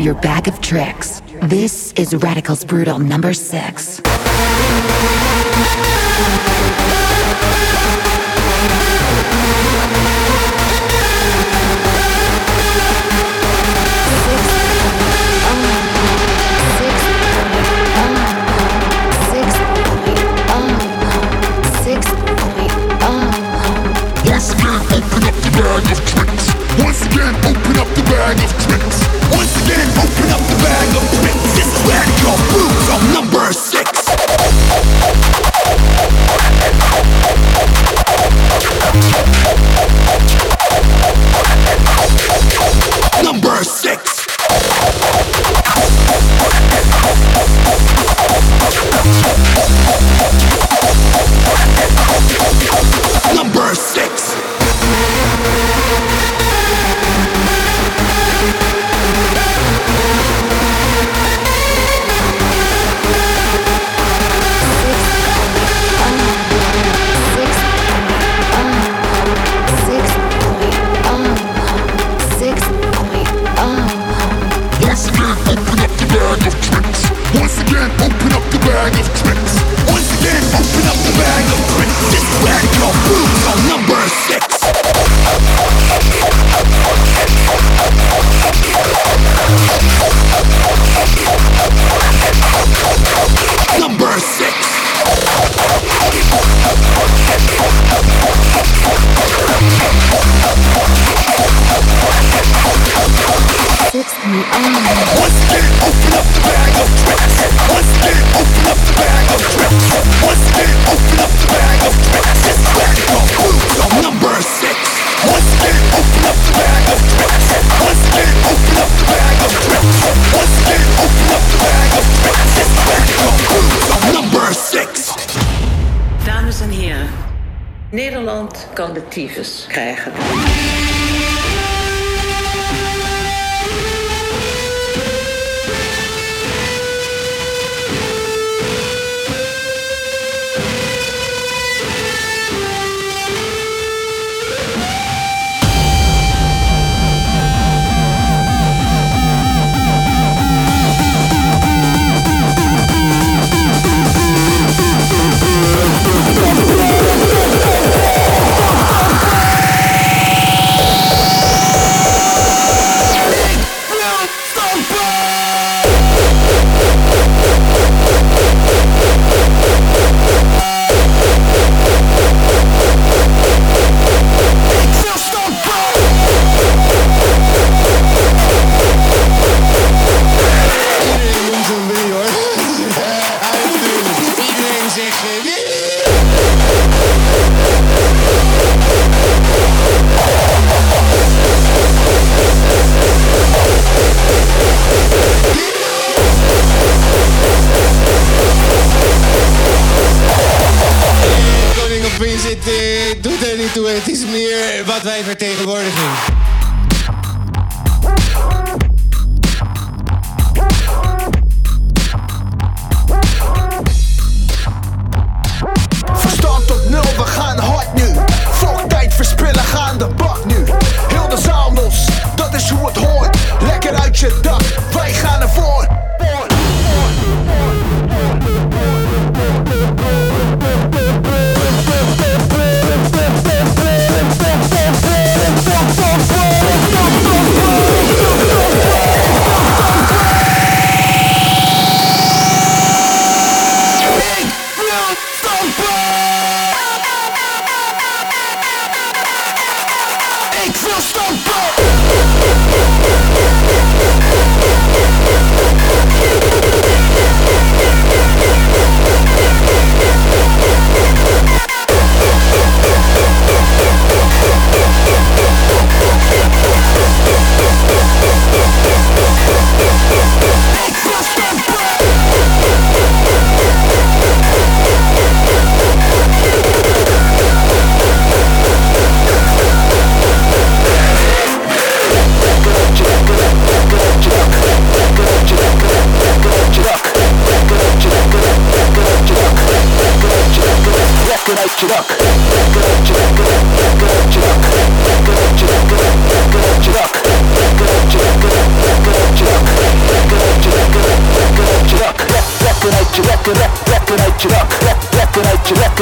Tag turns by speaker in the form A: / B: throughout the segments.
A: your bag of tricks. This is Radical's Brutal number six.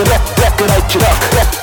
B: Record, record out your luck, record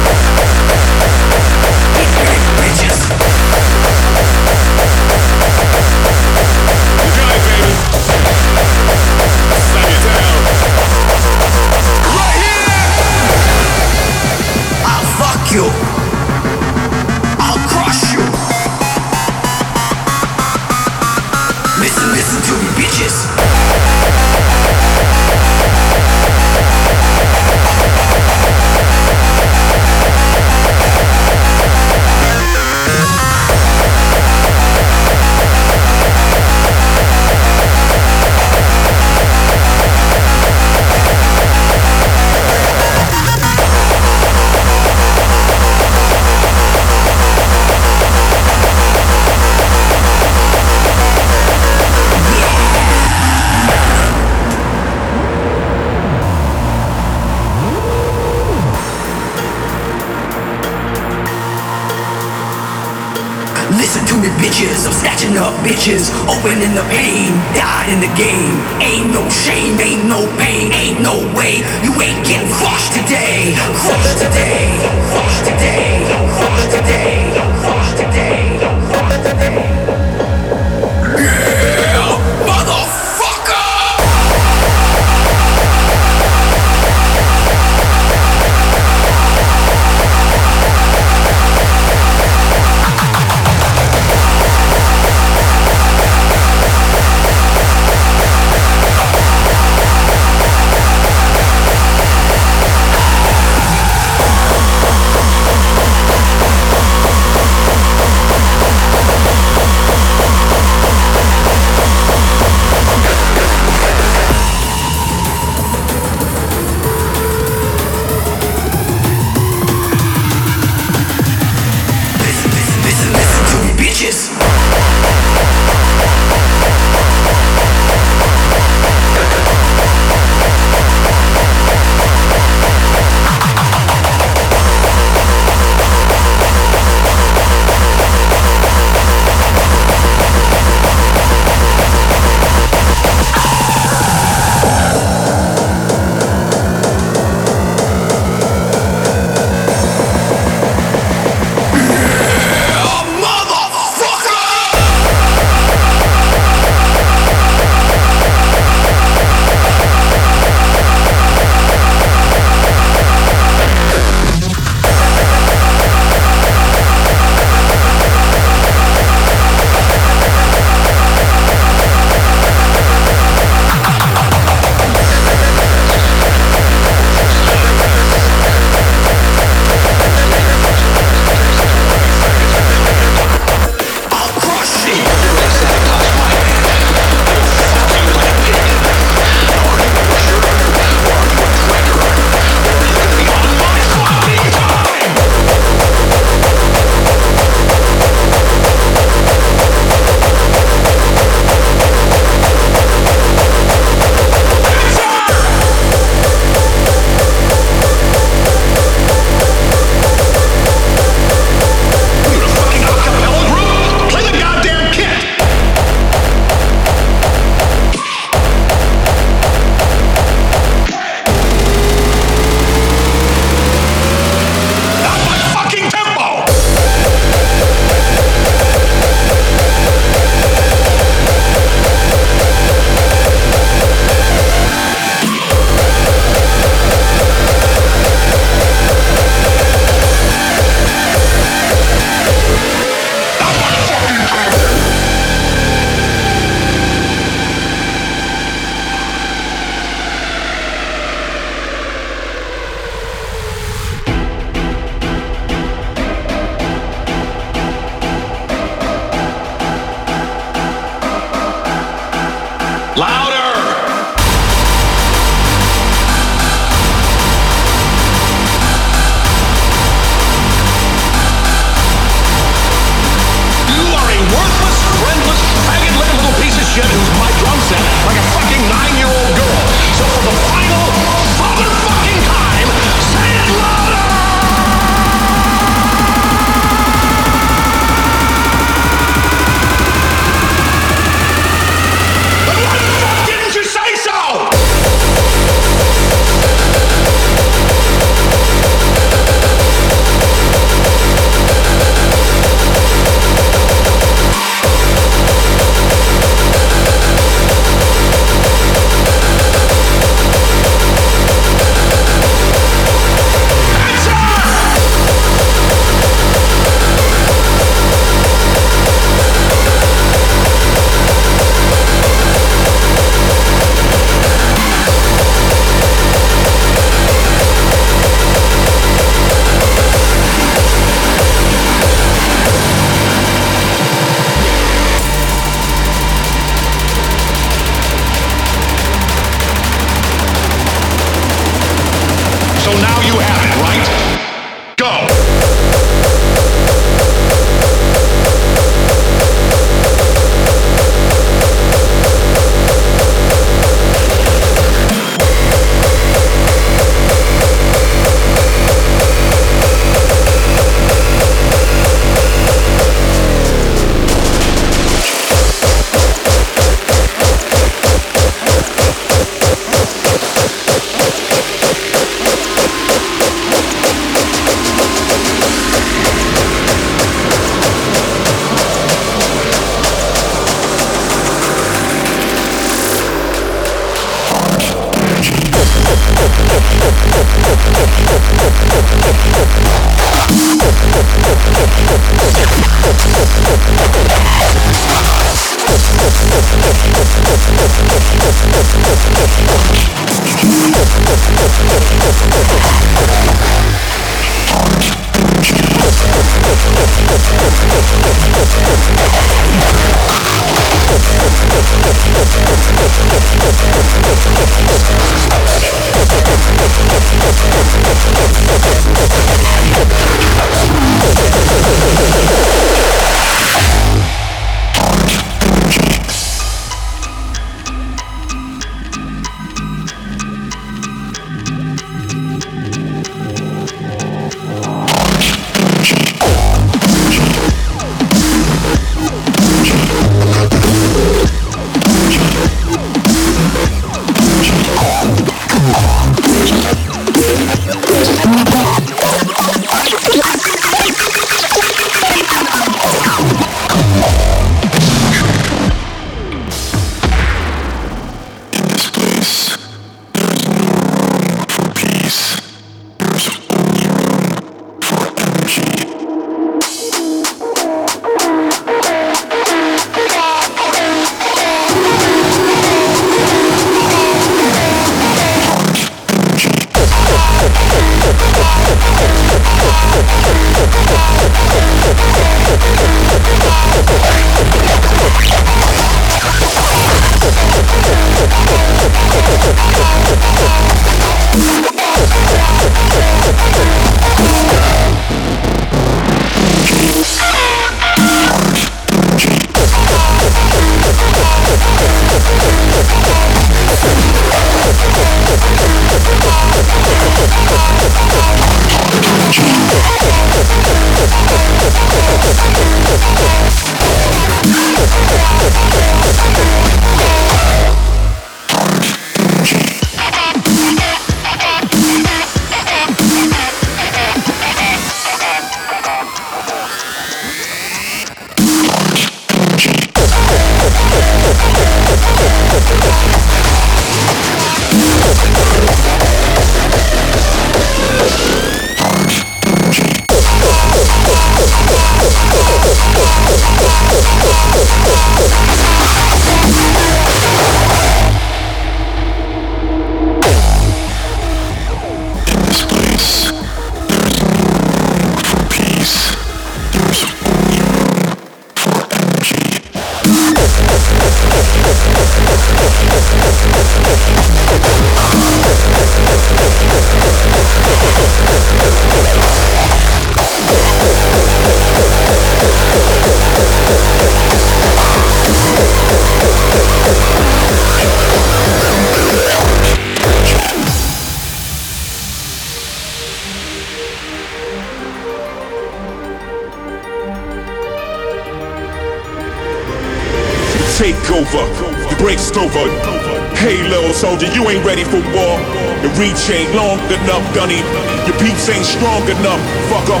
C: Gunny. Your peeps ain't strong enough, fucker.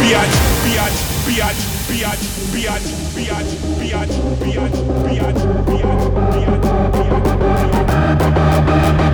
C: Biatch, biatch, biatch, biatch, biatch, biatch, biatch, biatch, biatch, biatch, biatch, biatch.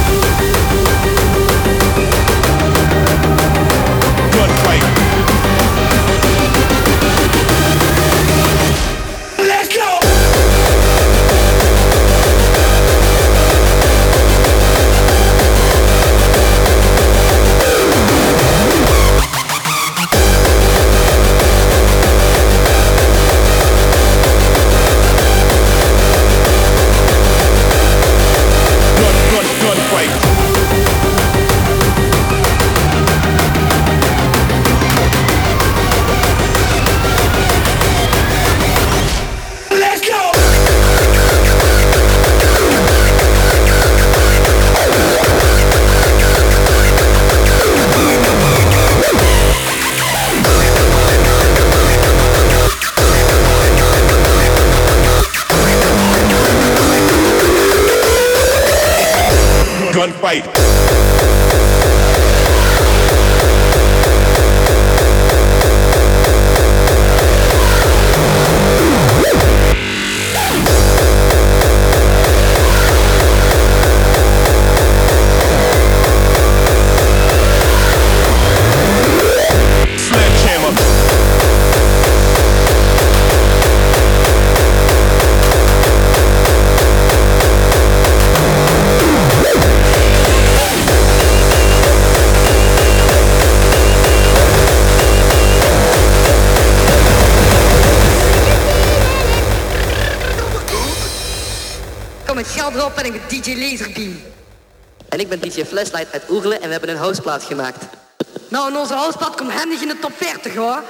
D: DJ Laserbeam.
E: En ik ben DJ Flashlight uit Oerle en we hebben een houseplaat gemaakt.
D: Nou, in onze houseplaat komt handig in de top 40 hoor.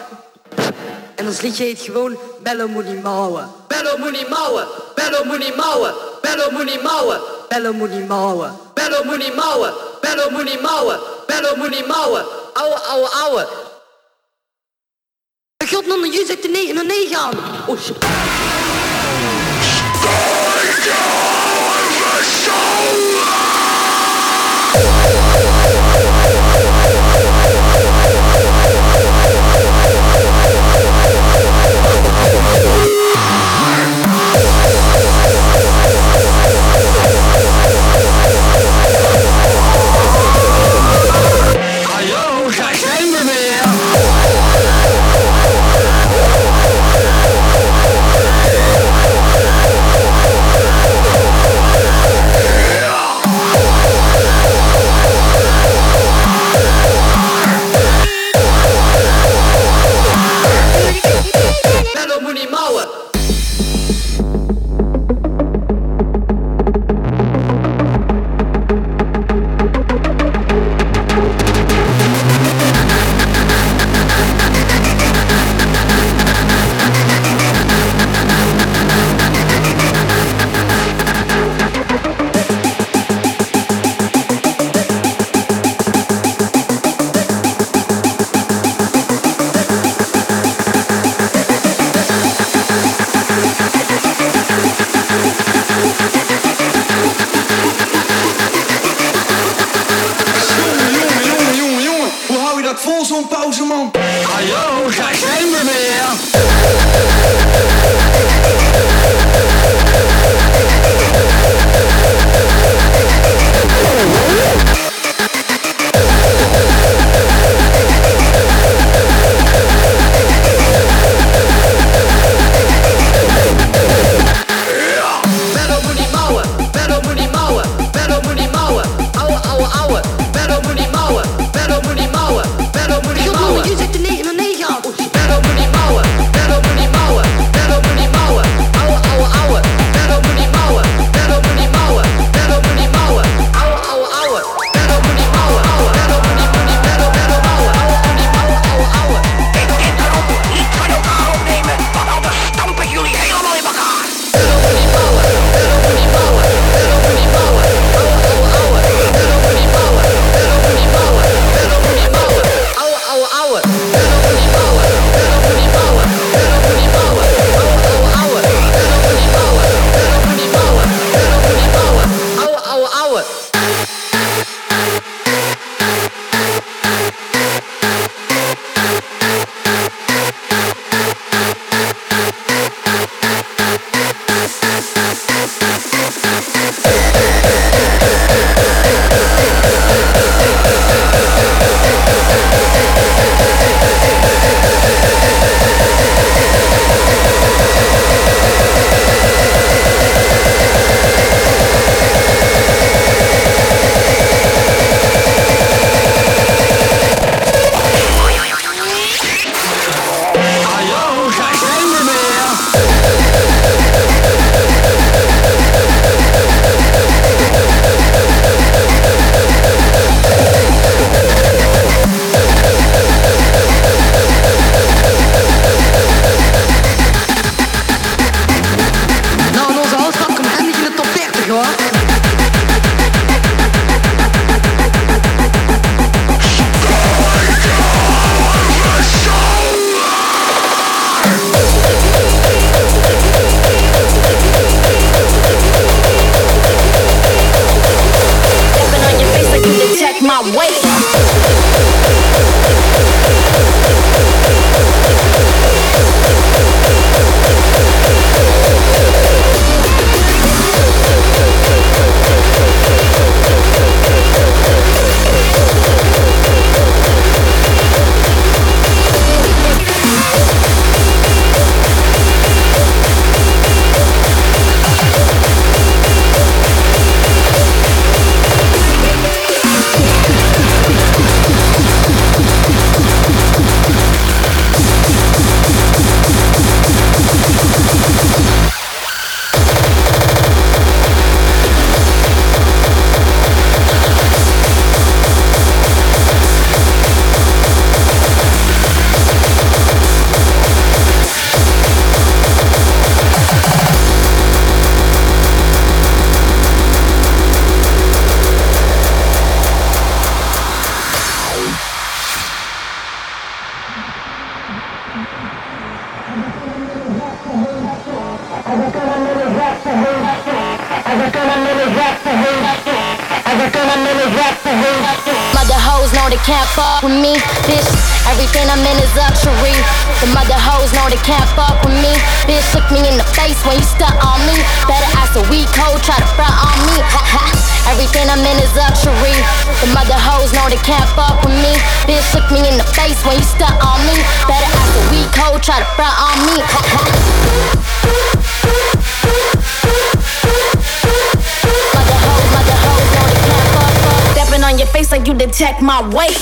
D: En ons liedje heet gewoon Bello Moenie Mouwen.
E: Bello Moenie Mouwen, Bello Moenie Mouwen, Bello Moenie Mouwen,
D: Bello Moenie Mouwen.
E: Bello Moenie Mouwen, Bello Moenie Mouwen, Bello Moenie Mouwen. Ouwe, ouwe, ouwe.
D: God, non, je zet de 909 aan.
E: Oh shit.
B: Hallo,
F: fuck with me, bitch. Everything I'm in is luxury. The mother hoes know they can't fuck with me, bitch. Look me in the face when you stunt on me. Better ask a weak hoe, try to front on me. Ha ha. Everything I'm in is luxury. The mother hoes know they can't fuck with me, bitch. Look me in the face when you stunt on me. Better ask a weak hoe, try to front on me. Ha ha. Stepping on your face like you detect my weight.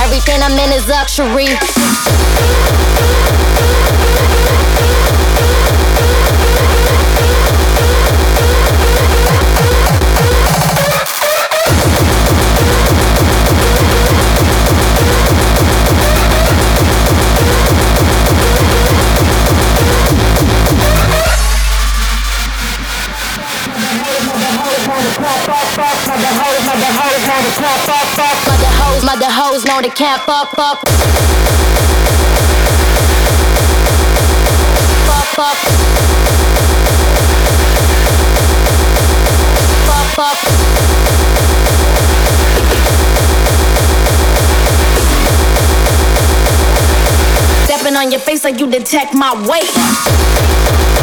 F: Everything I'm in is luxury. Mother hoes, know they can't fuck, fuck. Fuck, fuck. Fuck, fuck. Stepping on your face like you detect my weight.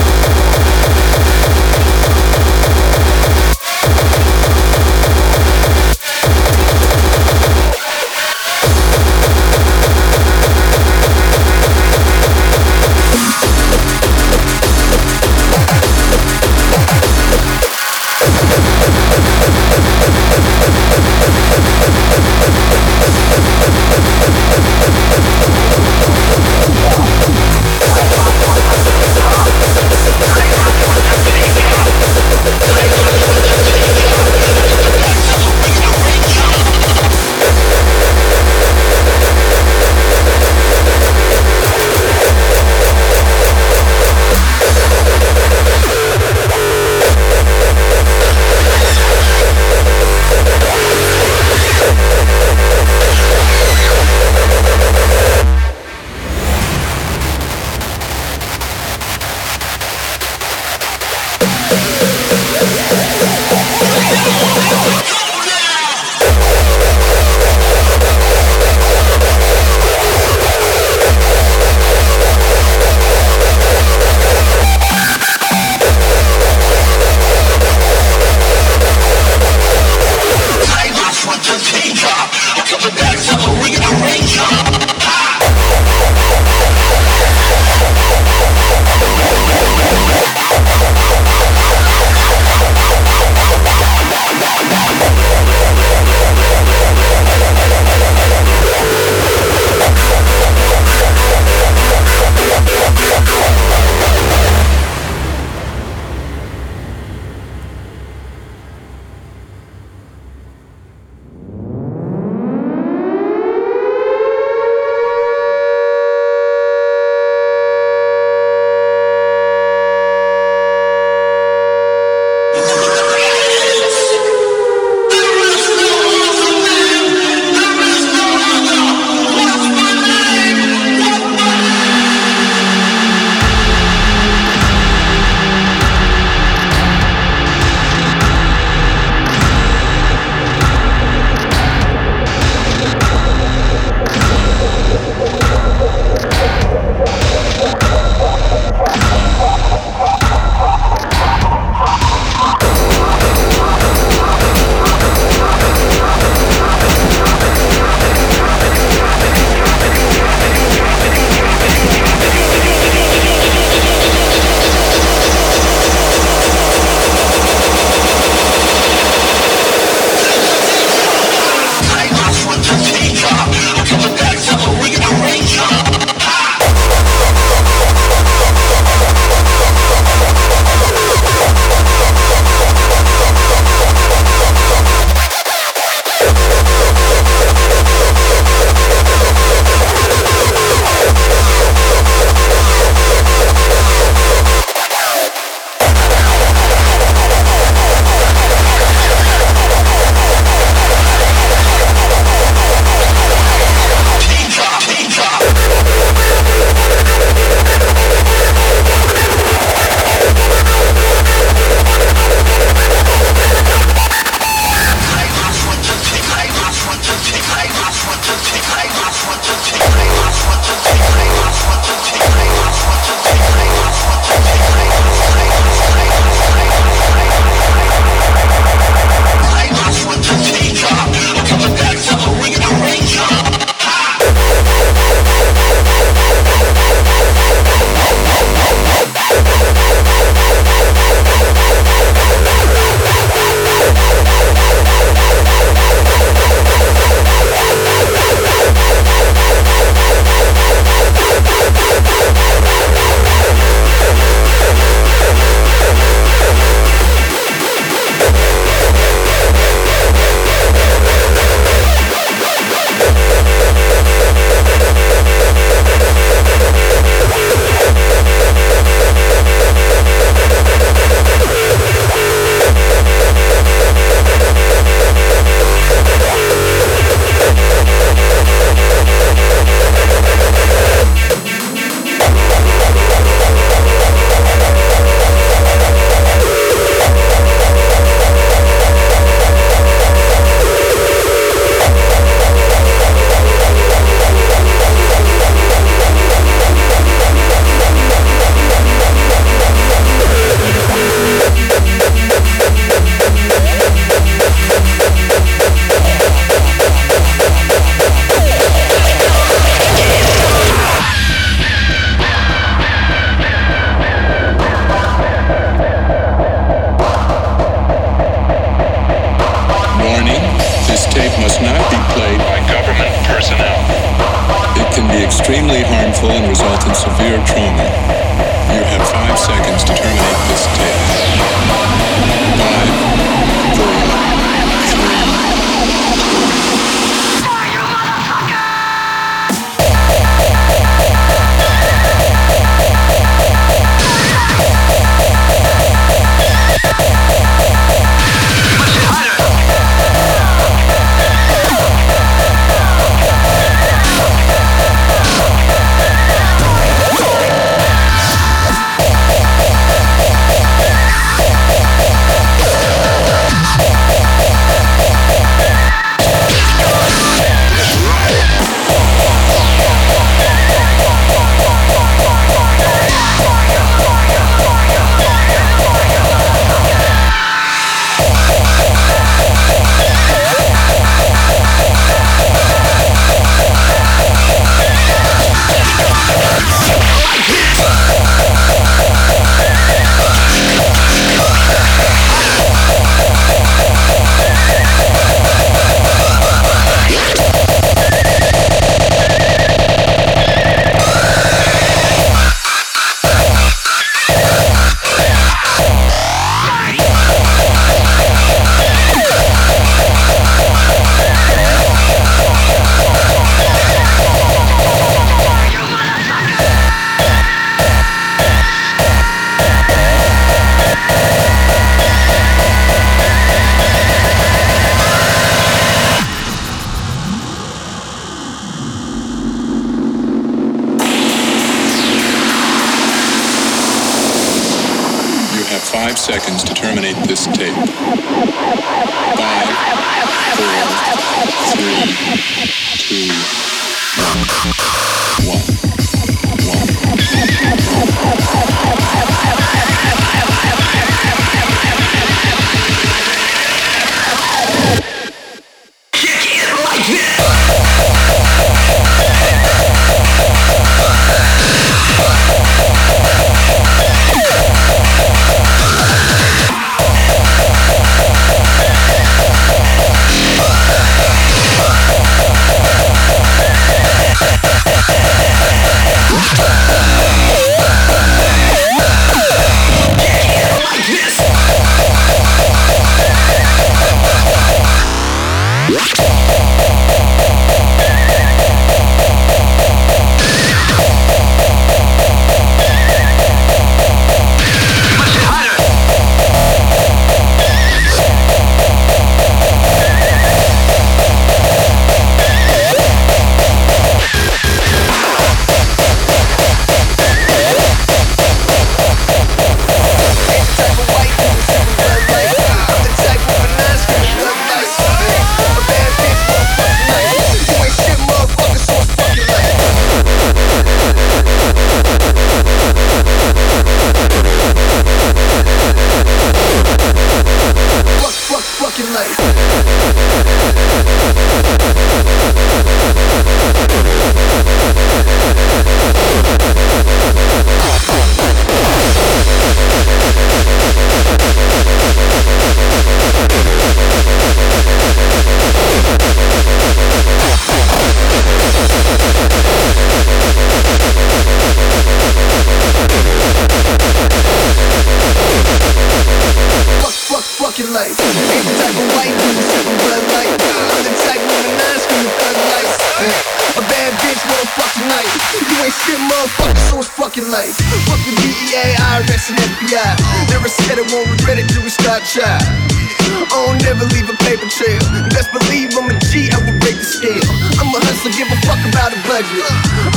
G: Budget.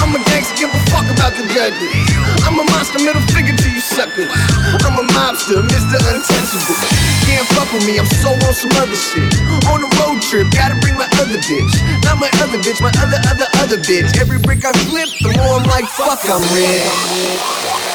G: I'm a gangster, give a fuck about the judges. I'm a monster, middle finger to you suckers. I'm a mobster, Mr. Untouchable. Can't
H: fuck with me, I'm so on some other shit. On a road trip, gotta bring my other bitch. Not my other bitch, my other, other, other bitch. Every brick I flip, the more I'm like, fuck, I'm red.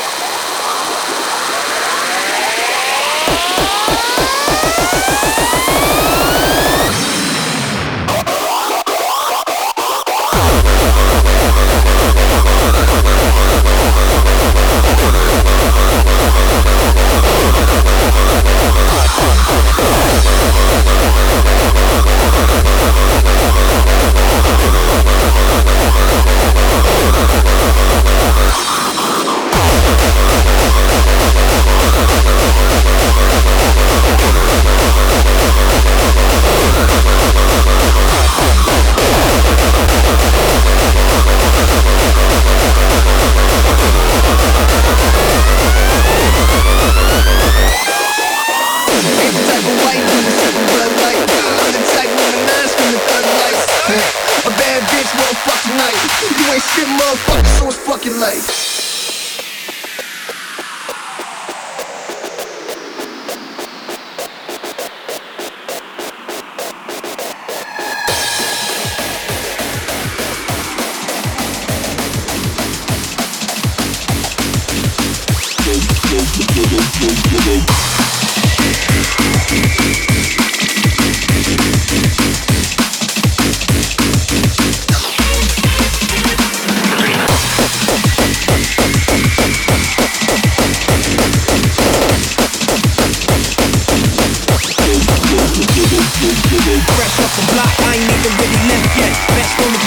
H: fresh off the block, I ain't even really left yet. Best on the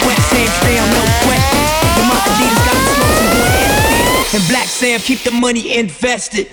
H: no question. The got. And Black Sam, keep the money invested.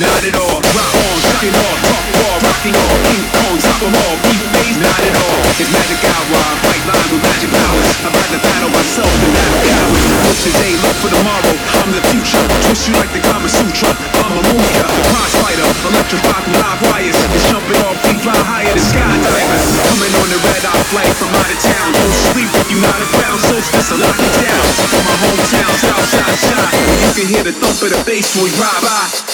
H: not at all. Rock on, shocking all, rock ball, rocking off, king on, top them all, keep phase, not at all. It's magic hour, I fight lines with magic powers. I'd rather battle myself than that coward. Look today, look for tomorrow. I'm the future, twist you like the Kama Sutra. I'm a movie, the prize fighter, electrified with live wires. It's jumping off, we fly higher than skydivers. Coming on the red
I: eye flight from out of
J: town. Don't sleep if you're
K: not around, solstice, So lock it down. From my hometown, south side, shot. You can hear the thump of
L: the
K: bass
M: when we ride by.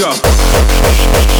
M: go.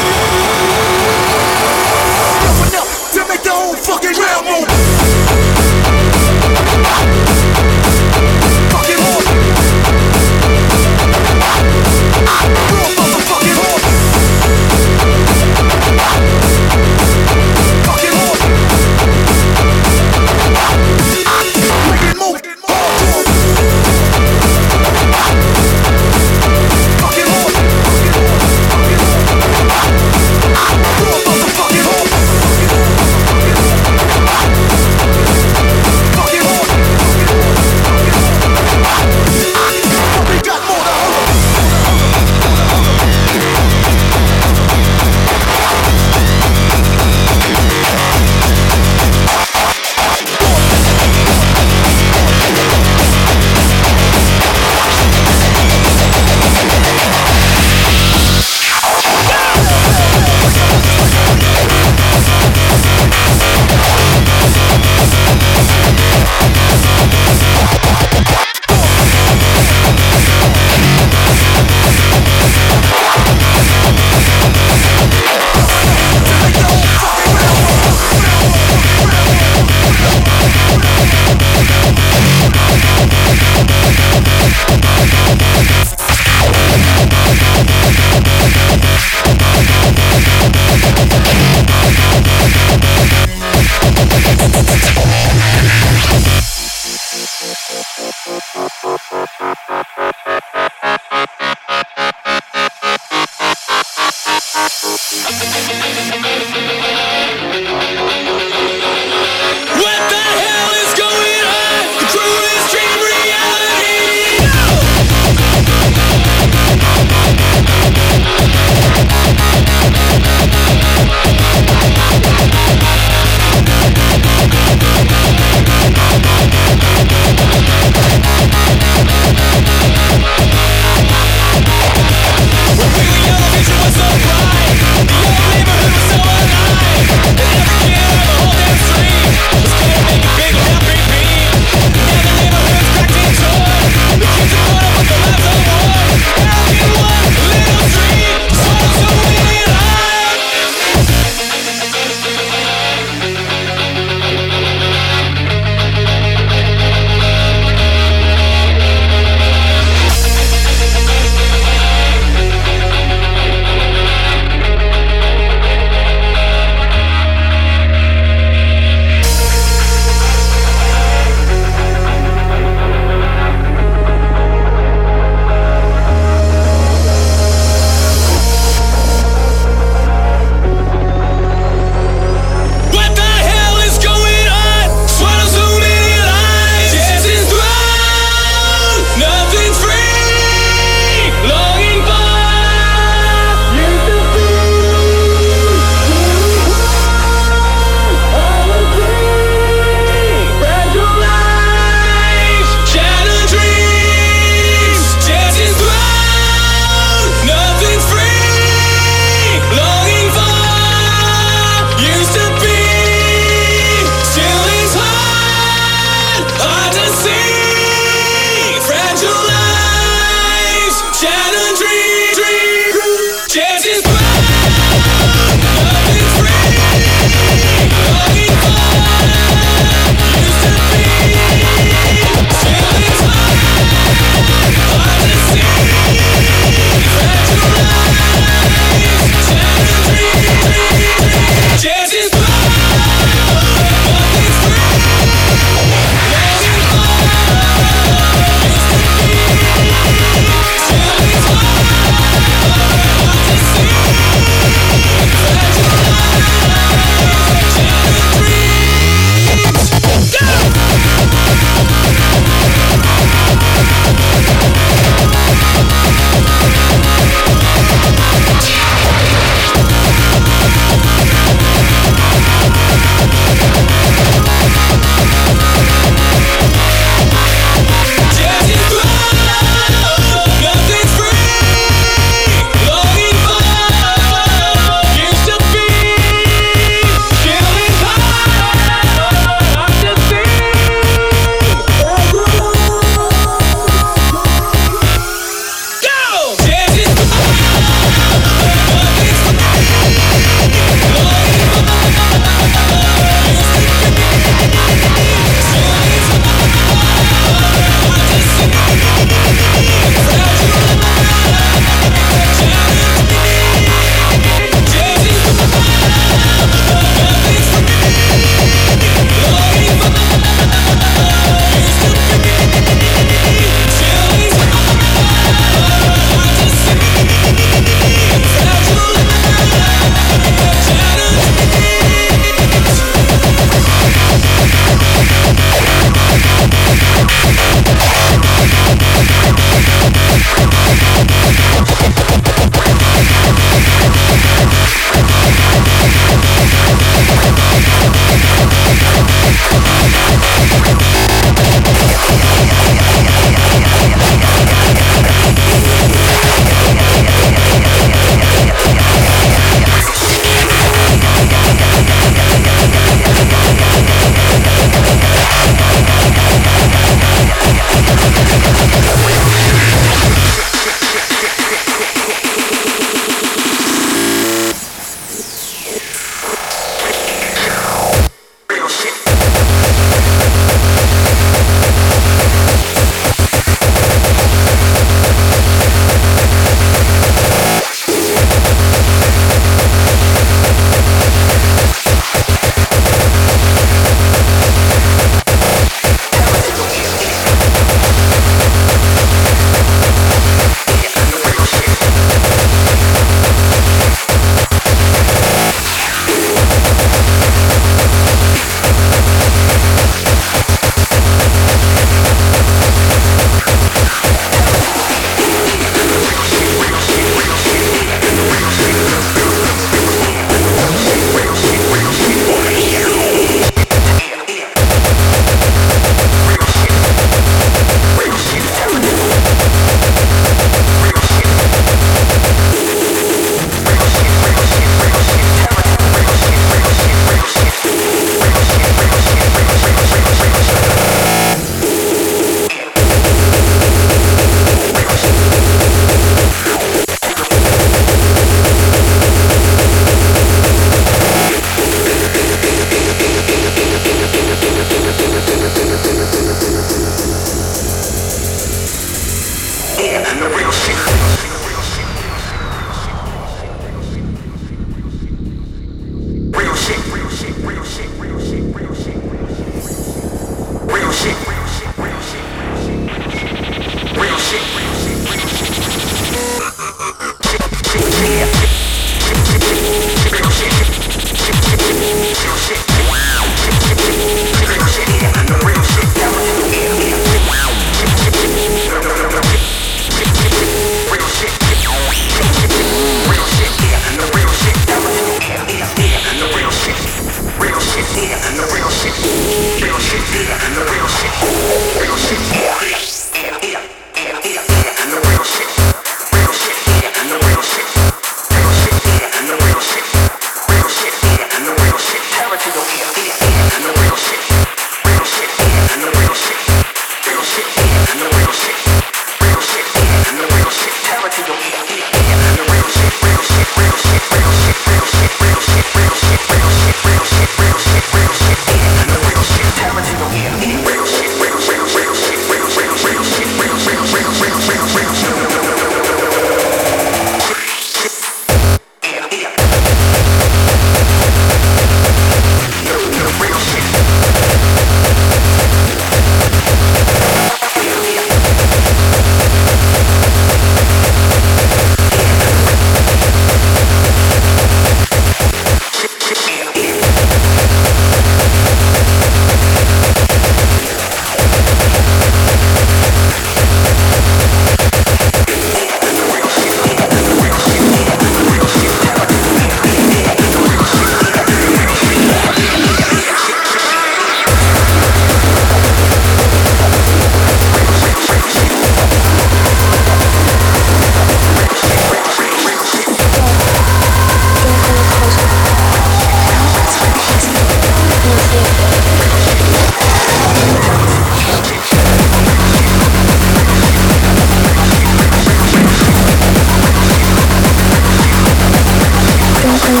M: Thank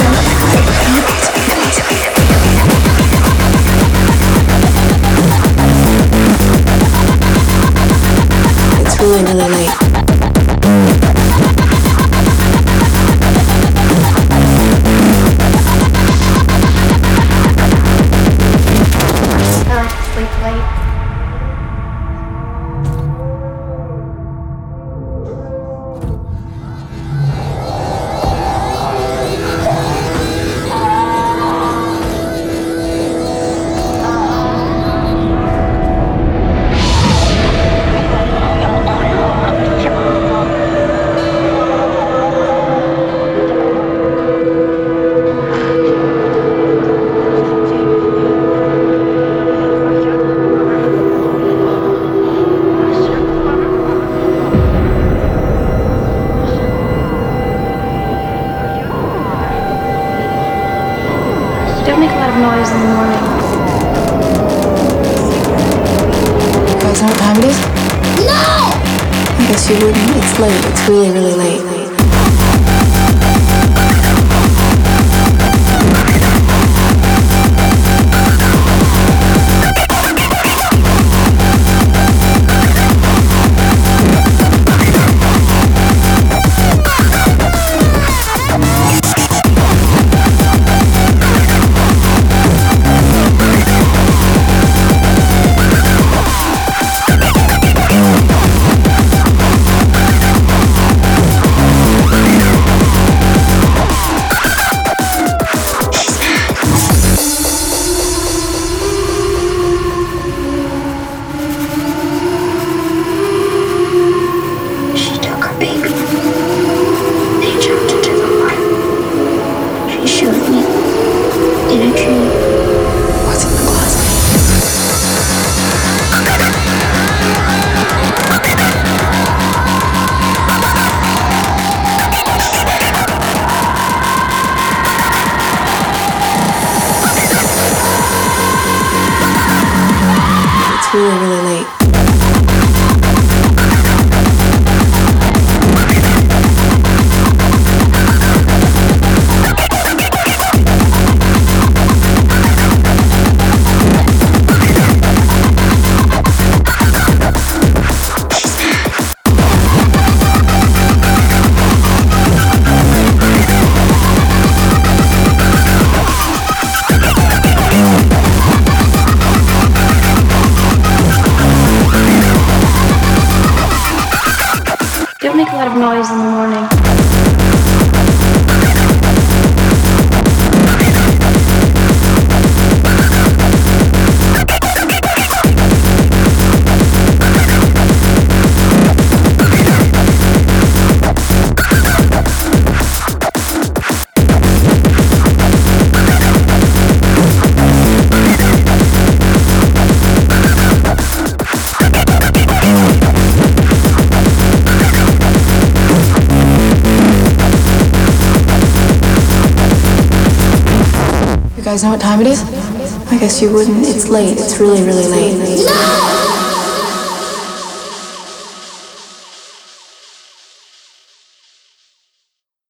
N: you. Guys know what time it is? I guess you wouldn't. It's late. It's really, really late.